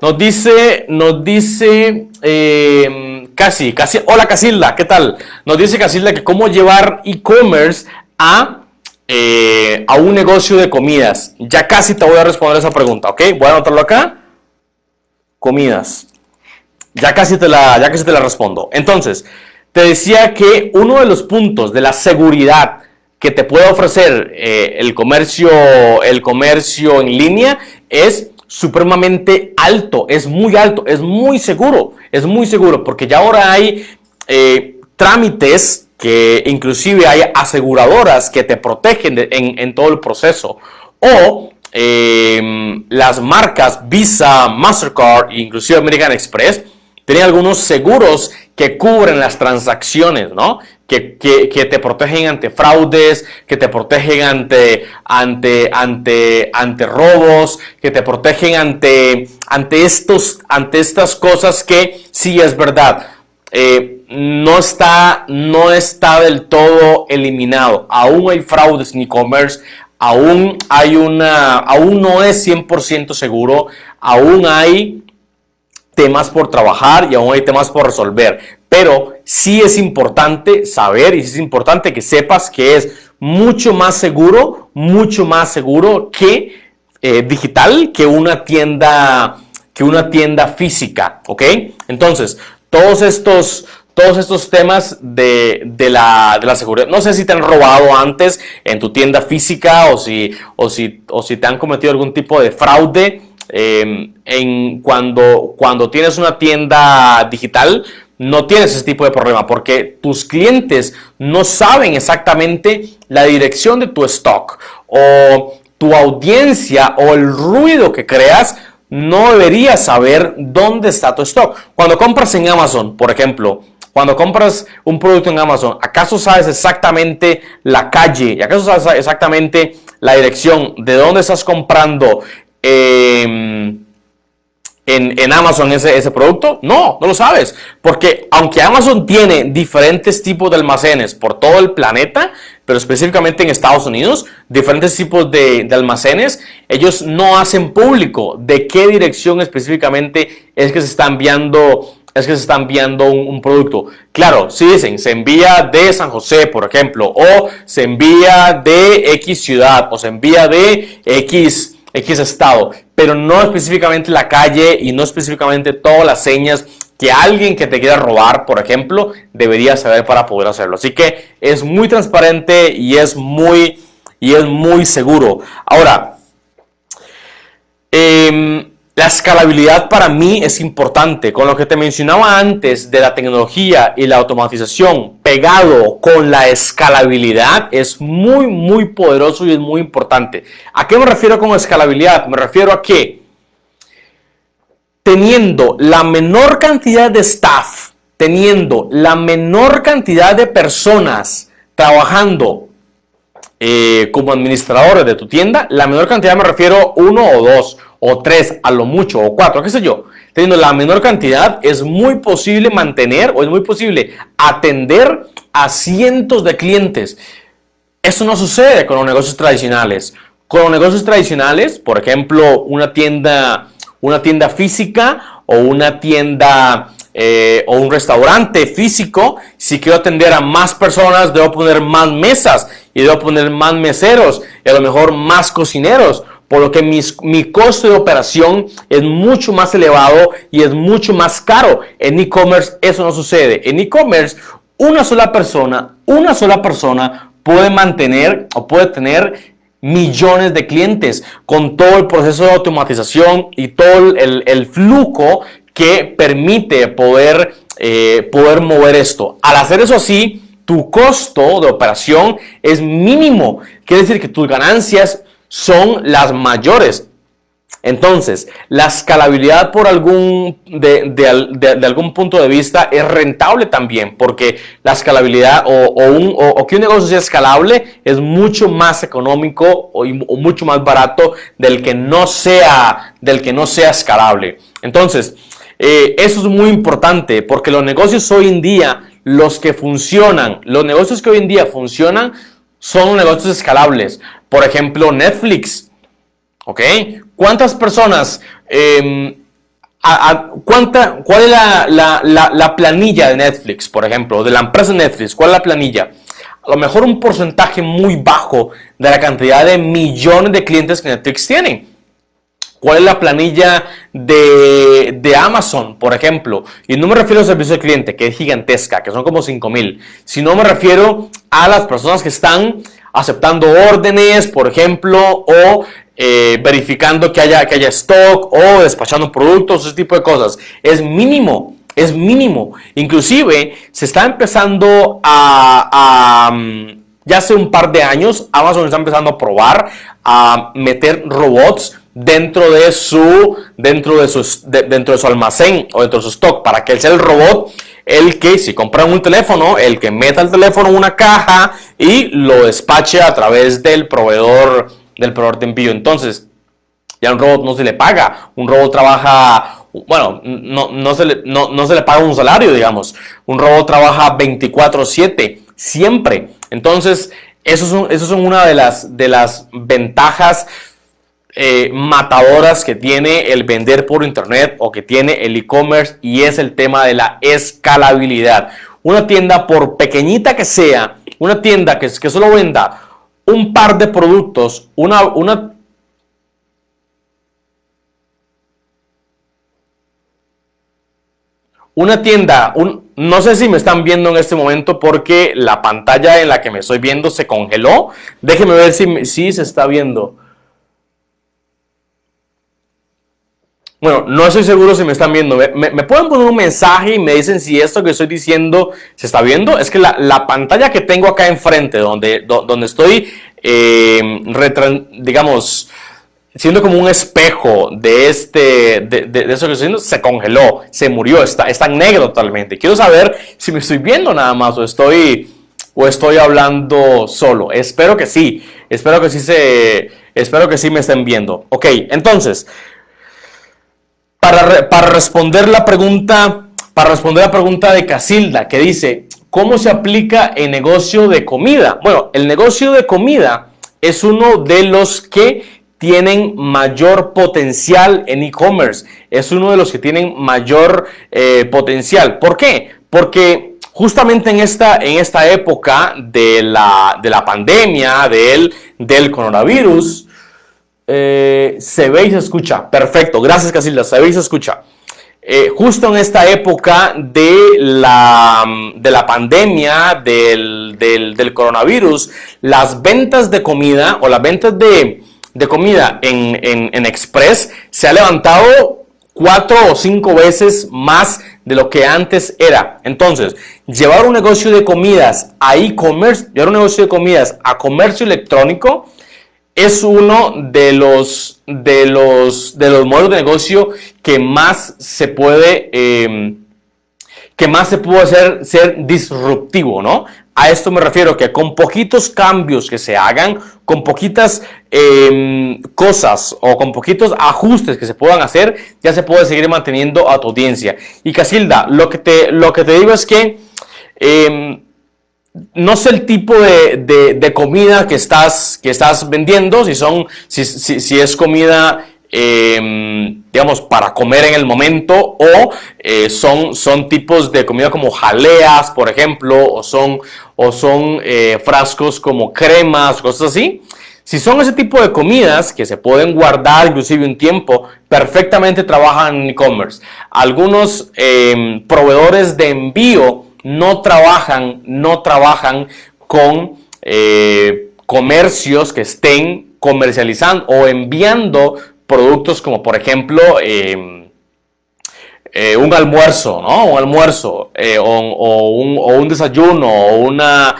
nos dice, nos dice, eh, casi, casi, hola Casilda, ¿qué tal? Nos dice Casilda que cómo llevar e-commerce a, eh, a un negocio de comidas. Ya casi te voy a responder esa pregunta, ¿ok? Voy a anotarlo acá comidas. Ya casi te la, ya casi te la respondo. Entonces, te decía que uno de los puntos de la seguridad que te puede ofrecer eh, el, comercio, el comercio en línea es supremamente alto, es muy alto, es muy seguro, es muy seguro, porque ya ahora hay eh, trámites que inclusive hay aseguradoras que te protegen en, todo el proceso. O Em, las marcas Visa, Mastercard e inclusive American Express tienen algunos seguros que cubren las transacciones, ¿no? Que, te protegen ante fraudes, que te protegen ante, ante, ante, ante robos, que te protegen ante, ante, estos, ante estas cosas que sí es verdad. Eh, no está, no está del todo eliminado. Aún hay fraudes en e-commerce, aún hay una, aún no es 100% seguro, aún hay temas por trabajar y aún hay temas por resolver. Pero sí es importante saber y es importante que sepas que es mucho más seguro, mucho más seguro que eh, digital que una tienda que una tienda física, ¿ok? Entonces, todos estos, todos estos temas de, la, seguridad. No sé si te han robado antes en tu tienda física o si, o si, o si te han cometido algún tipo de fraude em, en cuando, cuando tienes una tienda digital, no tienes ese tipo de problema porque tus clientes no saben exactamente la dirección de tu stock o tu audiencia o el ruido que creas no debería saber dónde está tu stock. Cuando compras en Amazon, por ejemplo, cuando compras un producto en Amazon, ¿acaso sabes exactamente la calle? ¿Y acaso sabes exactamente la dirección de dónde estás comprando em, en, Amazon ese, ese producto? No, no lo sabes. Porque aunque Amazon tiene diferentes tipos de almacenes por todo el planeta, pero específicamente en Estados Unidos, diferentes tipos de, almacenes, ellos no hacen público de qué dirección específicamente es que se está enviando es que se está enviando un, producto. Claro, si dicen, se envía de San José, por ejemplo, o se envía de X ciudad, o se envía de X, X estado, pero no específicamente la calle y no específicamente todas las señas que alguien que te quiera robar, por ejemplo, debería saber para poder hacerlo. Así que es muy transparente y es muy, y es muy seguro. Ahora, eh, la escalabilidad para mí es importante. Con lo que te mencionaba antes de la tecnología y la automatización pegado con la escalabilidad es muy, muy poderoso y es muy importante. ¿A qué me refiero con escalabilidad? Me refiero a que teniendo la menor cantidad de staff, teniendo la menor cantidad de personas trabajando eh, como administradores de tu tienda, la menor cantidad me refiero uno o dos o tres a lo mucho, o cuatro, qué sé yo, teniendo la menor cantidad, es muy posible mantener o es muy posible atender a cientos de clientes. Eso no sucede con los negocios tradicionales. Con los negocios tradicionales, por ejemplo, una tienda, una tienda física o una tienda eh, o un restaurante físico, si quiero atender a más personas, debo poner más mesas y debo poner más meseros y a lo mejor más cocineros por lo que mi costo de operación es mucho más elevado y es mucho más caro. En e-commerce eso no sucede. En e-commerce una sola persona, una sola persona puede mantener o puede tener millones de clientes con todo el proceso de automatización y todo el, flujo que permite poder, eh, poder mover esto. Al hacer eso así, tu costo de operación es mínimo. Quiere decir que tus ganancias son las mayores. Entonces, la escalabilidad por algún, de, algún punto de vista es rentable también, porque la escalabilidad o, o, que un negocio sea escalable es mucho más económico o, mucho más barato del que no sea, del que no sea escalable. Entonces, eh, eso es muy importante, porque los negocios hoy en día, los que funcionan, los negocios que hoy en día funcionan, son negocios escalables. Por ejemplo, Netflix. ¿Ok? ¿Cuántas personas... Em, cuánta, ¿Cuál es la, planilla de Netflix, por ejemplo? De la empresa Netflix. ¿Cuál es la planilla? A lo mejor un porcentaje muy bajo de la cantidad de millones de clientes que Netflix tiene. ¿Cuál es la planilla de, de, Amazon, por ejemplo? Y no me refiero al servicio de cliente, que es gigantesca, que son como 5 mil, sino me refiero a las personas que están aceptando órdenes, por ejemplo, o eh, verificando que haya, que haya stock o despachando productos, ese tipo de cosas. Es mínimo, es mínimo. Inclusive se está empezando a, mm, ya hace un par de años, Amazon está empezando a probar a meter robots dentro de su, dentro de su, dentro de su almacén o dentro de su stock para que él sea el robot el que si compran un teléfono, el que meta el teléfono en una caja y lo despache a través del proveedor del proveedor de envío. Entonces, ya un robot no se le paga, un robot trabaja, bueno, no, no, se, le, no, se le paga un salario, digamos, un robot trabaja 24/7, siempre. Entonces, eso son, eso son una de las, de las ventajas eh, matadoras que tiene el vender por internet o que tiene el e-commerce y es el tema de la escalabilidad. Una tienda, por pequeñita que sea, una tienda que, que solo venda un par de productos, una, una Una tienda, un, no sé si me están viendo en este momento porque la pantalla en la que me estoy viendo se congeló. Déjenme ver si, si se está viendo. Bueno, no estoy seguro si me están viendo. ¿Me, pueden poner un mensaje y me dicen si esto que estoy diciendo se está viendo? Es que la, pantalla que tengo acá enfrente, donde, donde estoy, eh, digamos, siendo como un espejo de, este, de, eso que estoy diciendo, se congeló, se murió, está, está negro totalmente. Quiero saber si me estoy viendo nada más o estoy, o estoy hablando solo. Espero que sí, espero que sí se, espero que sí me estén viendo. Ok, entonces... Para, responder la pregunta, para responder la pregunta de Casilda, que dice, ¿cómo se aplica el negocio de comida? Bueno, el negocio de comida es uno de los que tienen mayor potencial en e-commerce. Es uno de los que tienen mayor eh, potencial. ¿Por qué? Porque justamente en esta, en esta época de la, de la pandemia, del, del coronavirus, eh, se ve y se escucha. Perfecto, gracias Casilda, se ve y se escucha. Eh, justo en esta época de la, de la pandemia del, del, coronavirus, las ventas de comida o las ventas de, de comida en, en, en, Express se ha levantado cuatro o cinco veces más de lo que antes era. Entonces, llevar un negocio de comidas a e-commerce, llevar un negocio de comidas a comercio electrónico, es uno de los, de los, de los modelos de negocio que más se puede, em, que más se puede hacer ser disruptivo, ¿no? A esto me refiero que con poquitos cambios que se hagan, con poquitas em, cosas o con poquitos ajustes que se puedan hacer, ya se puede seguir manteniendo a tu audiencia. Y Casilda, lo que te, lo que te digo es que em, no sé el tipo de, comida que estás, que estás vendiendo, si, son, si, es comida, em, digamos, para comer en el momento o eh, son, son tipos de comida como jaleas, por ejemplo, o son, o son eh, frascos como cremas, cosas así. Si son ese tipo de comidas que se pueden guardar inclusive un tiempo, perfectamente trabajan en e-commerce. Algunos em, proveedores de envío no trabajan, no trabajan con eh, comercios que estén comercializando o enviando productos como por ejemplo em, eh, un almuerzo, ¿no? Un almuerzo eh, o, un, desayuno o una,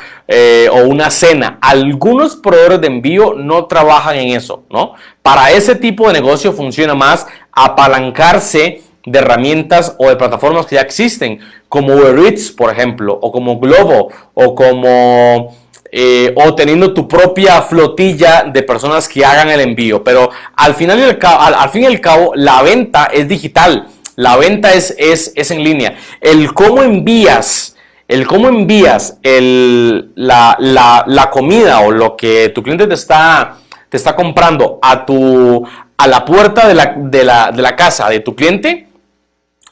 o una cena. Algunos proveedores de envío no trabajan en eso, ¿no? Para ese tipo de negocio funciona más apalancarse de herramientas o de plataformas que ya existen, como Uber Eats, por ejemplo, o como Globo, o como eh, o teniendo tu propia flotilla de personas que hagan el envío. Pero al final y al, al, fin y al cabo, la venta es digital. La venta es, es, es en línea. El cómo envías, el cómo envías el, la, la, la, comida o lo que tu cliente te está, te está comprando a, tu, a la puerta de la, de la, de la casa de tu cliente,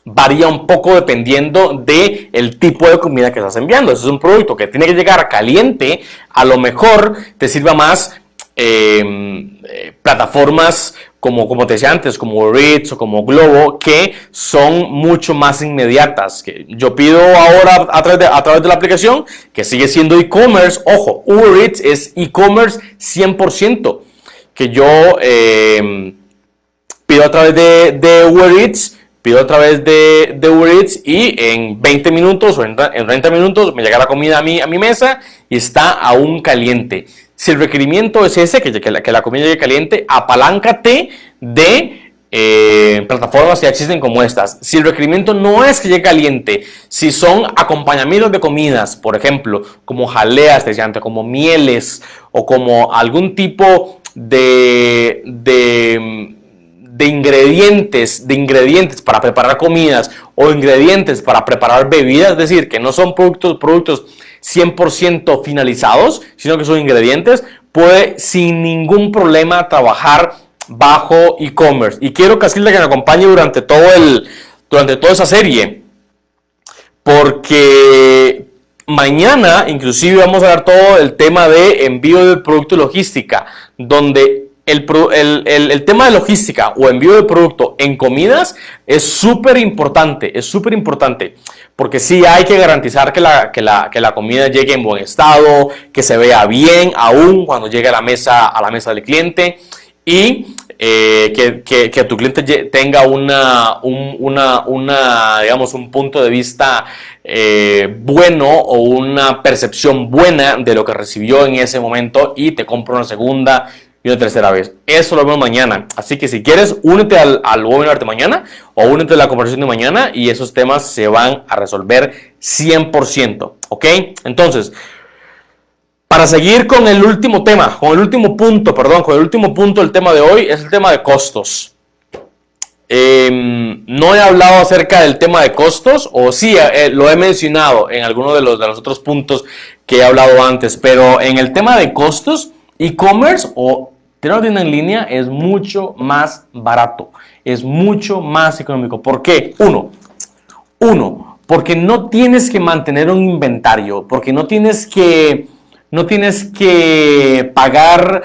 varía un poco dependiendo de el tipo de comida que estás enviando. Eso es un producto que tiene que llegar caliente, a lo mejor te sirva más em, eh, plataformas como, como te decía antes, como Ritz o como Globo, que son mucho más inmediatas. Que yo pido ahora a través de, a través de la aplicación, que sigue siendo e-commerce. Ojo, Uber Eats es e-commerce 100%. Que yo em, pido a través de, de Uber Eats pido a través de, de Uber Eats y en 20 minutos o en, 30 minutos me llega la comida a mi, a mi mesa y está aún caliente. Si el requerimiento es ese, que, que, la, que la comida llegue caliente, apaláncate de eh, plataformas que existen como estas. Si el requerimiento no es que llegue caliente, si son acompañamientos de comidas, por ejemplo, como jaleas, como mieles o como algún tipo de, de de ingredientes, de ingredientes para preparar comidas o ingredientes para preparar bebidas, es decir, que no son productos, productos 100% finalizados, sino que son ingredientes, puede sin ningún problema trabajar bajo e-commerce. Y quiero Casilda que me acompañe durante todo el, durante toda esa serie, porque mañana inclusive vamos a ver todo el tema de envío de producto y logística, donde el, tema de logística o envío de producto en comidas es súper importante, es súper importante, porque sí hay que garantizar que la, que, la, comida llegue en buen estado, que se vea bien aún cuando llegue a la mesa, a la mesa del cliente y eh, que, que, tu cliente tenga una, un, una, digamos, un punto de vista eh, bueno o una percepción buena de lo que recibió en ese momento y te compra una segunda y una tercera vez. Eso lo vemos mañana. Así que si quieres, únete al, al webinar de mañana o únete a la conversación de mañana y esos temas se van a resolver 100%. ¿Ok? Entonces, para seguir con el último tema, con el último punto, perdón, con el último punto del tema de hoy, es el tema de costos. Em, no he hablado acerca del tema de costos, o sí, eh, lo he mencionado en alguno de los, de los otros puntos que he hablado antes, pero en el tema de costos, e-commerce o tener tienda en línea es mucho más barato, es mucho más económico. ¿Por qué? Uno, uno, porque no tienes que mantener un inventario, porque no tienes que no tienes que pagar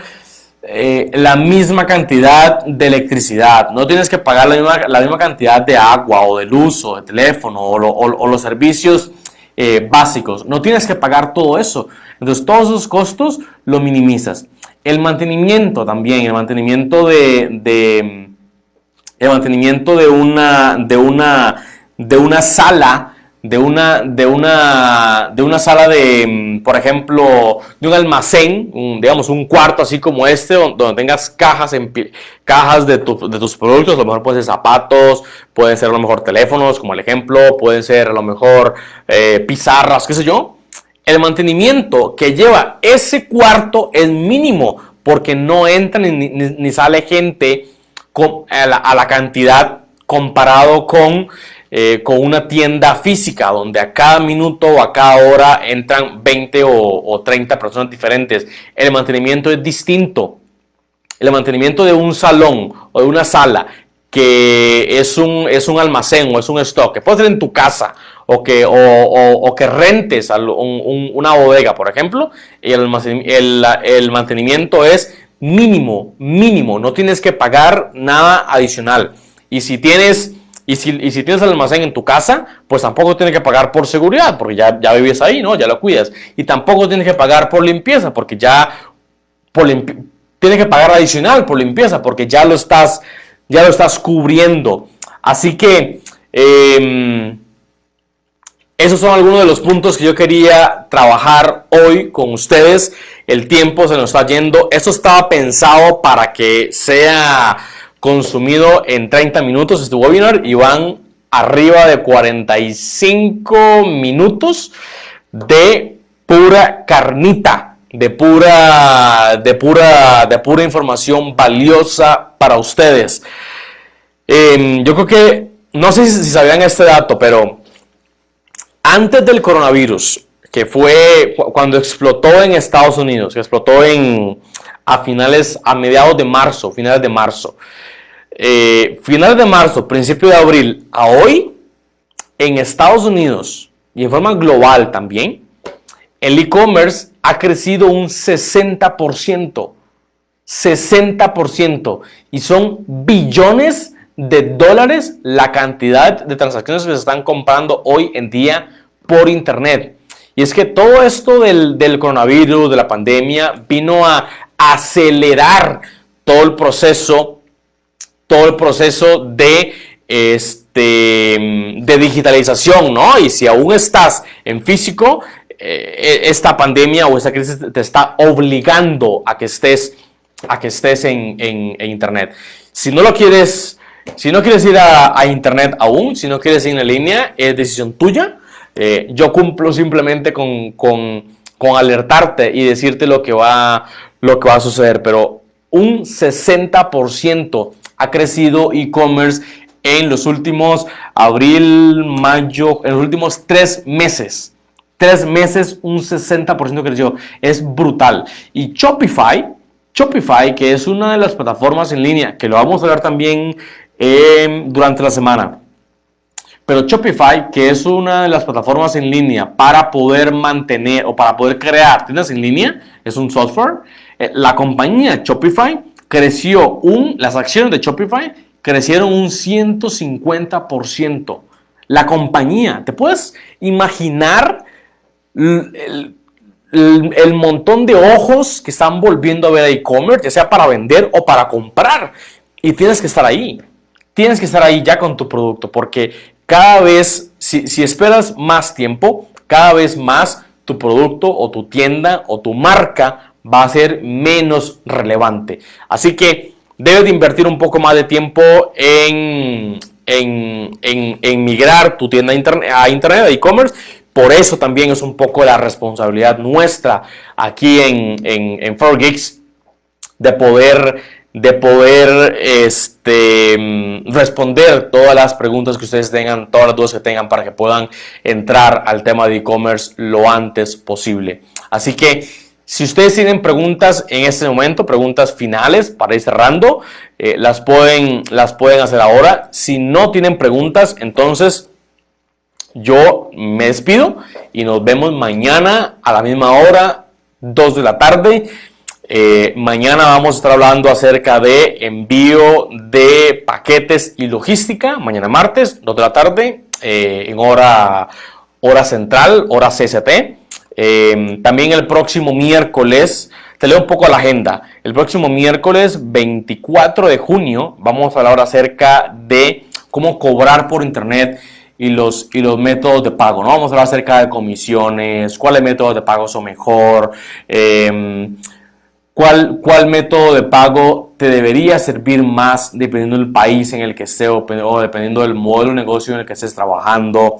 eh, la misma cantidad de electricidad, no tienes que pagar la misma, cantidad de agua o de luz o de teléfono o, los servicios eh, básicos, no tienes que pagar todo eso. Entonces todos esos costos lo minimizas. El mantenimiento también, el mantenimiento de, el mantenimiento de una, de una, de una sala de una, de una, de una sala de, mm, por ejemplo, de un almacén, digamos un cuarto así como este, donde, tengas cajas, en, cajas de, de, tus productos, a lo mejor pueden ser zapatos, pueden ser a lo mejor teléfonos, como el ejemplo, pueden ser a lo mejor eh, pizarras, qué sé yo. El mantenimiento que lleva ese cuarto es mínimo, porque no entra ni, sale gente a la cantidad comparado con eh, con una tienda física donde a cada minuto o a cada hora entran 20 o, 30 personas diferentes. El mantenimiento es distinto. El mantenimiento de un salón o de una sala que es un, es un almacén o es un stock, que puede ser en tu casa o que, o, que rentes una bodega, por ejemplo, el, el, el mantenimiento es mínimo, mínimo, no tienes que pagar nada adicional. Y si tienes y si, tienes el almacén en tu casa, pues tampoco tienes que pagar por seguridad, porque ya, ya vives ahí, ¿no? Ya lo cuidas. Y tampoco tienes que pagar por limpieza, porque ya tienes que pagar adicional por limpieza, porque ya lo estás, ya lo estás cubriendo. Así que em, esos son algunos de los puntos que yo quería trabajar hoy con ustedes. El tiempo se nos está yendo. Esto estaba pensado para que sea consumido en 30 minutos este webinar y van arriba de 45 minutos de pura carnita, de pura, de pura, de pura información valiosa para ustedes. Em, yo creo que, no sé si, sabían este dato, pero antes del coronavirus, que fue cuando explotó en Estados Unidos, que explotó en, a finales, a mediados de marzo, finales de marzo. Eh, finales de marzo, principio de abril a hoy, en Estados Unidos y en forma global también, el e-commerce ha crecido un 60%. 60%. Y son billones de dólares la cantidad de transacciones que se están comprando hoy en día por Internet. Y es que todo esto del, del coronavirus, de la pandemia, vino a acelerar todo el proceso, todo el proceso de, este, de digitalización, ¿no? Y si aún estás en físico, eh, esta pandemia o esta crisis te está obligando a que estés, a que estés en, en, Internet. Si no lo quieres, si no quieres ir a, a, Internet aún, si no quieres ir en línea, es decisión tuya. Eh, yo cumplo simplemente con, con, con alertarte y decirte lo que va, lo que va a suceder, pero un 60% ha crecido e-commerce en los últimos abril, mayo, en los últimos tres meses. Tres meses, un 60% creció. Es brutal. Y Shopify, Shopify, que es una de las plataformas en línea, que lo vamos a ver también em, durante la semana. Pero Shopify, que es una de las plataformas en línea para poder mantener o para poder crear tiendas en línea, es un software eh, la compañía Shopify creció un, las acciones de Shopify crecieron un 150%. La compañía, ¿te puedes imaginar el, montón de ojos que están volviendo a ver a e-commerce, ya sea para vender o para comprar? Y tienes que estar ahí. Tienes que estar ahí ya con tu producto porque cada vez, si, esperas más tiempo, cada vez más tu producto o tu tienda o tu marca va a ser menos relevante. Así que debes de invertir un poco más de tiempo en, en, migrar tu tienda a internet, a e-commerce. Por eso también es un poco la responsabilidad nuestra aquí en, en, en geeks de poder, de poder este, responder todas las preguntas que ustedes tengan, todas las dudas que tengan para que puedan entrar al tema de e-commerce lo antes posible. Así que si ustedes tienen preguntas en este momento, preguntas finales para ir cerrando, eh, las, pueden, las pueden hacer ahora. Si no tienen preguntas, entonces yo me despido y nos vemos mañana a la misma hora, 2 de la tarde. Eh, mañana vamos a estar hablando acerca de envío de paquetes y logística. Mañana martes, 2 de la tarde, eh, en hora, hora central, hora CST. Em, también el próximo miércoles, te leo un poco la agenda. El próximo miércoles 24 de junio vamos a hablar acerca de cómo cobrar por internet y los, y los métodos de pago. ¿no? Vamos a hablar acerca de comisiones, cuáles métodos de pago son mejor, em, cuál, cuál método de pago te debería servir más dependiendo del país en el que estés o, dependiendo del modelo de negocio en el que estés trabajando.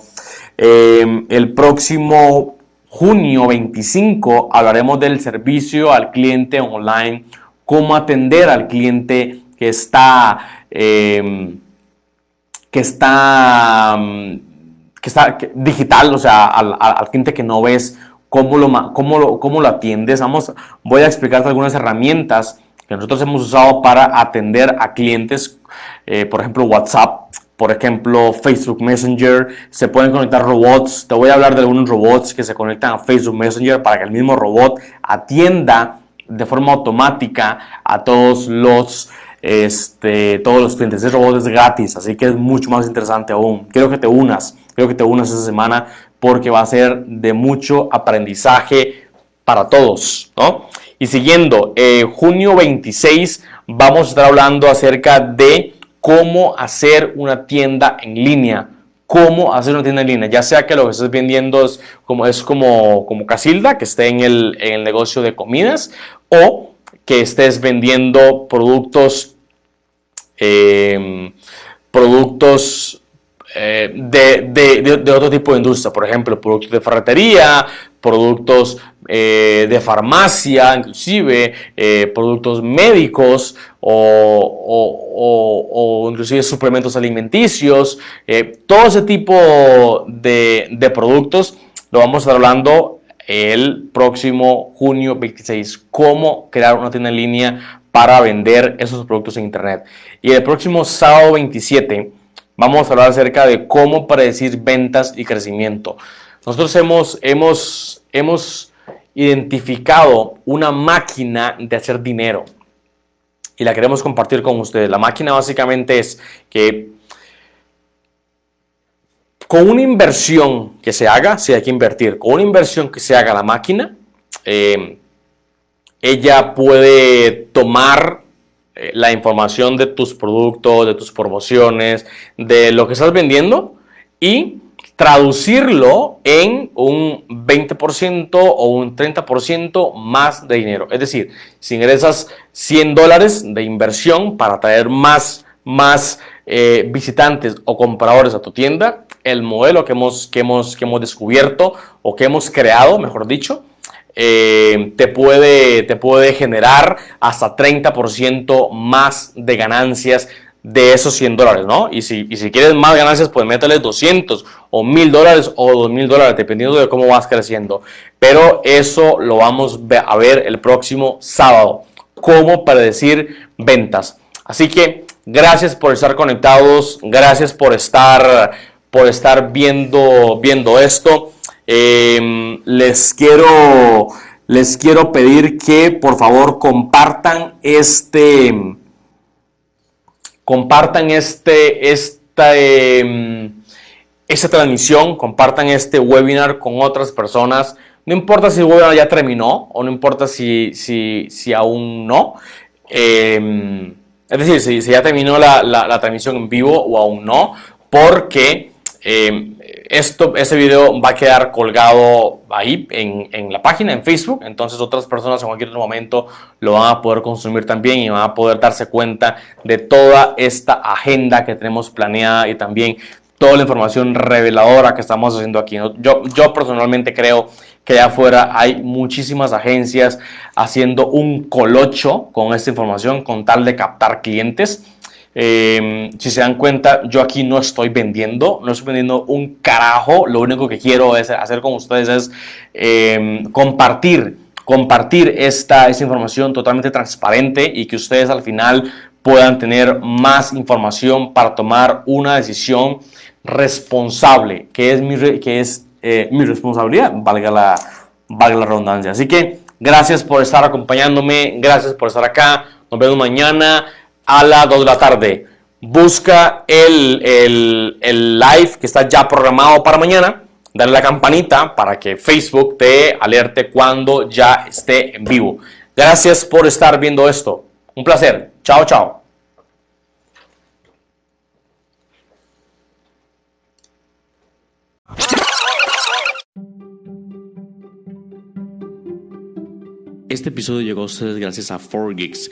Em, el próximo junio 25 hablaremos del servicio al cliente online, cómo atender al cliente que está, em, que está, que está digital, o sea, al, cliente que no ves, cómo lo, cómo cómo lo atiendes. Vamos, voy a explicarte algunas herramientas que nosotros hemos usado para atender a clientes, eh, por ejemplo, WhatsApp por ejemplo, Facebook Messenger, se pueden conectar robots. Te voy a hablar de algunos robots que se conectan a Facebook Messenger para que el mismo robot atienda de forma automática a todos los, este, todos los clientes. Ese robot es gratis, así que es mucho más interesante aún. Quiero que te unas, quiero que te unas esta semana porque va a ser de mucho aprendizaje para todos, Y siguiendo, eh, junio 26 vamos a estar hablando acerca de cómo hacer una tienda en línea. Cómo hacer una tienda en línea, ya sea que lo que estés vendiendo es como, es como, como Casilda, que esté en el, negocio de comidas, o que estés vendiendo productos, em, productos eh, de, de, de, otro tipo de industria, por ejemplo, productos de ferretería, productos eh, de farmacia, inclusive eh, productos médicos o, inclusive suplementos alimenticios, todo ese tipo de, productos lo vamos a estar hablando el próximo junio 26, cómo crear una tienda en línea para vender esos productos en internet. Y el próximo sábado 27 vamos a hablar acerca de cómo predecir ventas y crecimiento. Nosotros hemos, hemos, hemos identificado una máquina de hacer dinero y la queremos compartir con ustedes. La máquina básicamente es que con una inversión que se haga, si hay que invertir, con una inversión que se haga la máquina, eh, ella puede tomar eh, la información de tus productos, de tus promociones, de lo que estás vendiendo y traducirlo en un 20% o un 30% más de dinero. Es decir, si ingresas 100 dólares de inversión para traer más, más eh, visitantes o compradores a tu tienda, el modelo que hemos, que hemos, que hemos descubierto o que hemos creado, mejor dicho, eh, te, puede, te puede generar hasta 30% más de ganancias de esos 100 dólares, ¿no? Y si, si quieres más ganancias, pues métele 200 o 1000 dólares o 2000 dólares, dependiendo de cómo vas creciendo. Pero eso lo vamos a ver el próximo sábado, cómo predecir ventas. Así que gracias por estar conectados, gracias por estar, por estar viendo, viendo esto. Em, les quiero les quiero pedir que por favor compartan este compartan este, esta, em, esta transmisión, compartan este webinar con otras personas. No importa si el webinar ya terminó o no importa si, si, si aún no. Em, es decir, si, ya terminó la, la, transmisión en vivo o aún no, porque esto, ese video va a quedar colgado ahí en, en, la página, en Facebook, entonces otras personas en cualquier momento lo van a poder consumir también y van a poder darse cuenta de toda esta agenda que tenemos planeada y también toda la información reveladora que estamos haciendo aquí. Yo, yo personalmente creo que allá afuera hay muchísimas agencias haciendo un colocho con esta información con tal de captar clientes. Eh, si se dan cuenta, yo aquí no estoy vendiendo, no estoy vendiendo un carajo. Lo único que quiero es hacer con ustedes es eh, compartir, compartir esta, esta información totalmente transparente y que ustedes al final puedan tener más información para tomar una decisión responsable, que es mi, que es, eh, mi responsabilidad, valga la, valga la redundancia. Así que gracias por estar acompañándome, gracias por estar acá. Nos vemos mañana a las 2 de la tarde. Busca el, el, el live que está ya programado para mañana. Dale la campanita para que Facebook te alerte cuando ya esté en vivo. Gracias por estar viendo esto. Un placer. Chao, chao. Este episodio llegó a ustedes gracias a 4Geeks.